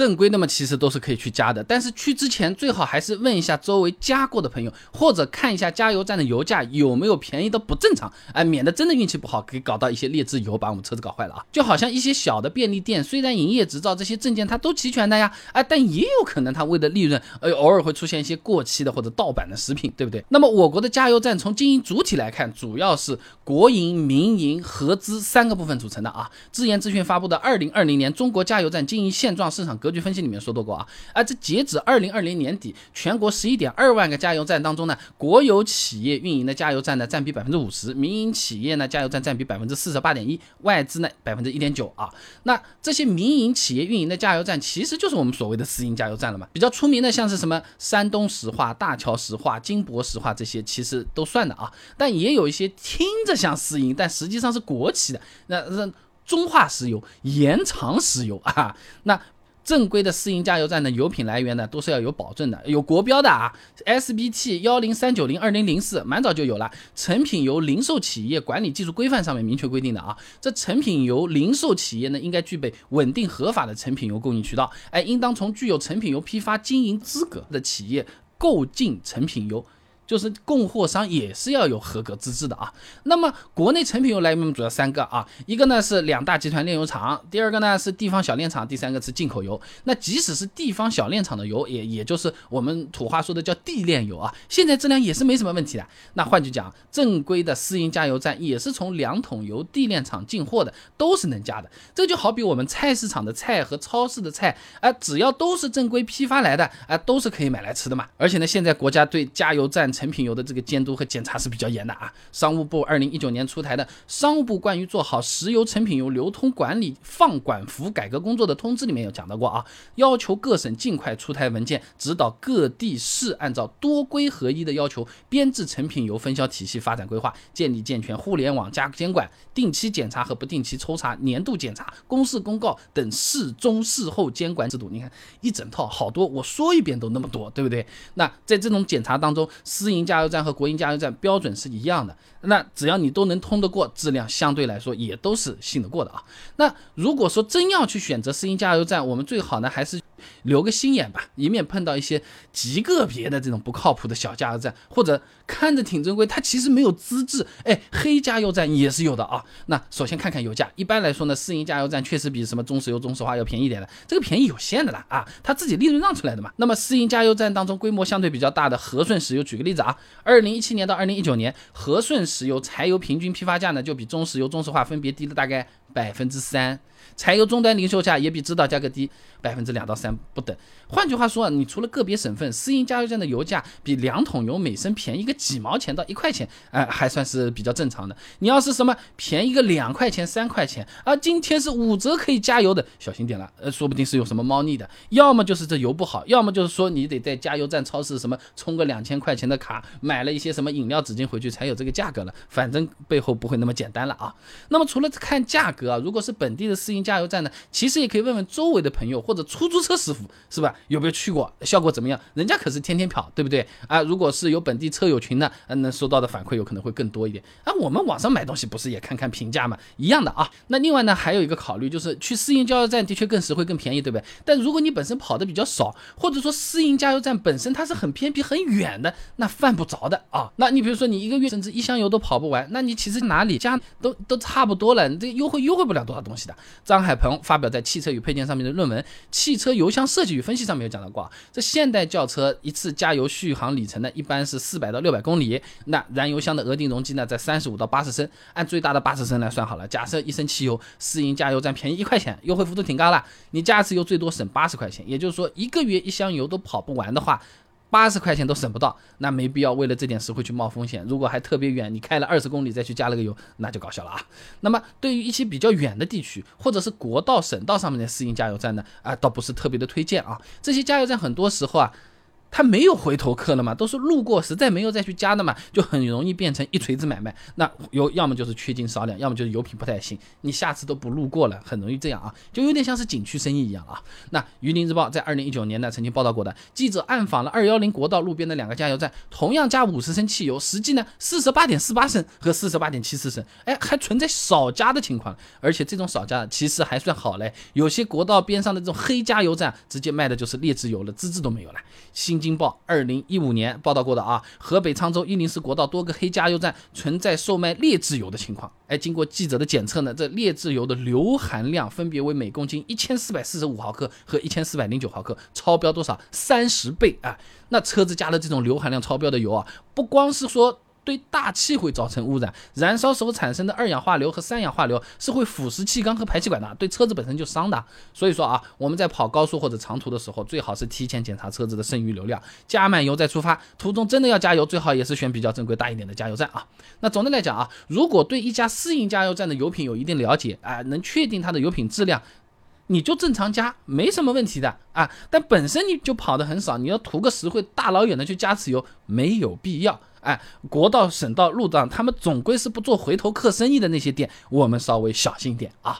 正规的嘛，其实都是可以去加的，但是去之前最好还是问一下周围加过的朋友，或者看一下加油站的油价有没有便宜的不正常，哎，免得真的运气不好，可以搞到一些劣质油把我们车子搞坏了啊。就好像一些小的便利店，虽然营业执照这些证件它都齐全的呀，哎，但也有可能它为了利润，呃，偶尔会出现一些过期的或者盗版的食品，对不对？那么我国的加油站从经营主体来看，主要是国营、民营、合资三个部分组成的啊。智研资讯发布的《二零二零年中国加油站经营现状、市场格局分析》里面说到过啊，啊，这截止二零二零年底，全国十一点二万个加油站当中呢，国有企业运营的加油站呢占比百分之五十，民营企业呢加油站占比百分之四十八点一，外资呢百分之一点九啊。那这些民营企业运营的加油站，其实就是我们所谓的私营加油站了嘛。比较出名的像是什么山东石化、大桥石化、金博石化这些，其实都算的啊。但也有一些听着像私营，但实际上是国企的，那那。中化石油、延长石油啊，那正规的私营加油站的油品来源呢，都是要有保证的，有国标的啊，SBT 幺零三九零二零零四蛮早就有了，成品油零售企业管理技术规范上面明确规定的啊，这成品油零售企业呢，应该具备稳定合法的成品油供应渠道，哎，应当从具有成品油批发经营资格的企业购进成品油。就是供货商也是要有合格资质的啊。那么国内成品油来源主要三个啊，一个呢是两大集团炼油厂，第二个呢是地方小炼厂，第三个是进口油。那即使是地方小炼厂的油，也也就是我们土话说的叫地炼油啊，现在质量也是没什么问题的。那换句讲，正规的私营加油站也是从两桶油地炼厂进货的，都是能加的。这就好比我们菜市场的菜和超市的菜，啊，只要都是正规批发来的，啊，都是可以买来吃的嘛。而且呢，现在国家对加油站成品油的这个监督和检查是比较严的啊。商务部二零一九年出台的《商务部关于做好石油成品油流通管理放管服改革工作的通知》里面有讲到过啊，要求各省尽快出台文件，指导各地市按照多规合一的要求编制成品油分销体系发展规划，建立健全互联网加监管、定期检查和不定期抽查、年度检查、公示公告等事中事后监管制度。你看一整套好多，我说一遍都那么多，对不对？那在这种检查当中，私营加油站和国营加油站标准是一样的，那只要你都能通得过，质量相对来说也都是信得过的啊。那如果说真要去选择私营加油站，我们最好呢还是。留个心眼吧，以免碰到一些极个别的这种不靠谱的小加油站，或者看着挺正规，它其实没有资质，哎，黑加油站也是有的啊。那首先看看油价，一般来说呢，私营加油站确实比什么中石油、中石化要便宜点的，这个便宜有限的啦啊，它自己利润让出来的嘛。那么私营加油站当中规模相对比较大的和顺石油，举个例子啊，二零一七年到二零一九年，和顺石油柴油平均批发价呢，就比中石油、中石化分别低了大概百分之三。柴油终端零售价也比指导价格低百分之两到三不等。换句话说，你除了个别省份私营加油站的油价比两桶油每升便宜个几毛钱到一块钱，哎，还算是比较正常的。你要是什么便宜个两块钱、三块钱啊，今天是五折可以加油的，小心点了，呃，说不定是有什么猫腻的。要么就是这油不好，要么就是说你得在加油站、超市什么充个两千块钱的卡，买了一些什么饮料、纸巾回去才有这个价格了。反正背后不会那么简单了啊。那么除了看价格啊，如果是本地的私营加油站呢，其实也可以问问周围的朋友或者出租车师傅，是吧？有没有去过，效果怎么样？人家可是天天跑，对不对啊？如果是有本地车友群的，嗯，那收到的反馈有可能会更多一点啊。我们网上买东西不是也看看评价吗？一样的啊。那另外呢，还有一个考虑就是去私营加油站的确更实惠、更便宜，对不对？但如果你本身跑的比较少，或者说私营加油站本身它是很偏僻、很远的，那犯不着的啊。那你比如说你一个月甚至一箱油都跑不完，那你其实哪里加都都差不多了，你这优惠又优惠不了多少东西的。张海鹏发表在《汽车与配件》上面的论文《汽车油箱设计与分析》上面有讲到过，这现代轿车一次加油续航里程呢，一般是四百到六百公里，那燃油箱的额定容积呢在三十五到八十升，按最大的八十升来算好了。假设一升汽油，私营加油站便宜一块钱，优惠幅度挺高了，你加一次油最多省八十块钱，也就是说一个月一箱油都跑不完的话。八十块钱都省不到，那没必要为了这点实惠去冒风险。如果还特别远，你开了二十公里再去加了个油，那就搞笑了啊。那么对于一些比较远的地区，或者是国道、省道上面的私营加油站呢，啊，倒不是特别的推荐啊。这些加油站很多时候啊。他没有回头客了嘛，都是路过，实在没有再去加的嘛，就很容易变成一锤子买卖。那有要么就是缺斤少两，要么就是油品不太行，你下次都不路过了，很容易这样啊，就有点像是景区生意一样啊。那榆林日报在二零一九年呢曾经报道过的，记者暗访了二幺零国道路边的两个加油站，同样加五十升汽油，实际呢四十八点四八升和四十八点七四升，哎，还存在少加的情况，而且这种少加其实还算好嘞，有些国道边上的这种黑加油站，直接卖的就是劣质油了，资质都没有了。新京报二零一五年报道过的啊，河北沧州一零四国道多个黑加油站存在售卖劣质油的情况。哎，经过记者的检测呢，这劣质油的硫含量分别为每公斤一千四百四十五毫克和一千四百零九毫克，超标多少？三十倍啊！那车子加了这种硫含量超标的油啊，不光是说。对大气会造成污染，燃烧时候产生的二氧化硫和三氧化硫是会腐蚀气缸和排气管的，对车子本身就伤的。所以说啊，我们在跑高速或者长途的时候，最好是提前检查车子的剩余流量，加满油再出发。途中真的要加油，最好也是选比较正规大一点的加油站啊。那总的来讲啊，如果对一家私营加油站的油品有一定了解啊，能确定它的油品质量，你就正常加，没什么问题的啊。但本身你就跑的很少，你要图个实惠，大老远的去加次油，没有必要。哎，国道、省道、路段，他们总归是不做回头客生意的那些店，我们稍微小心点啊。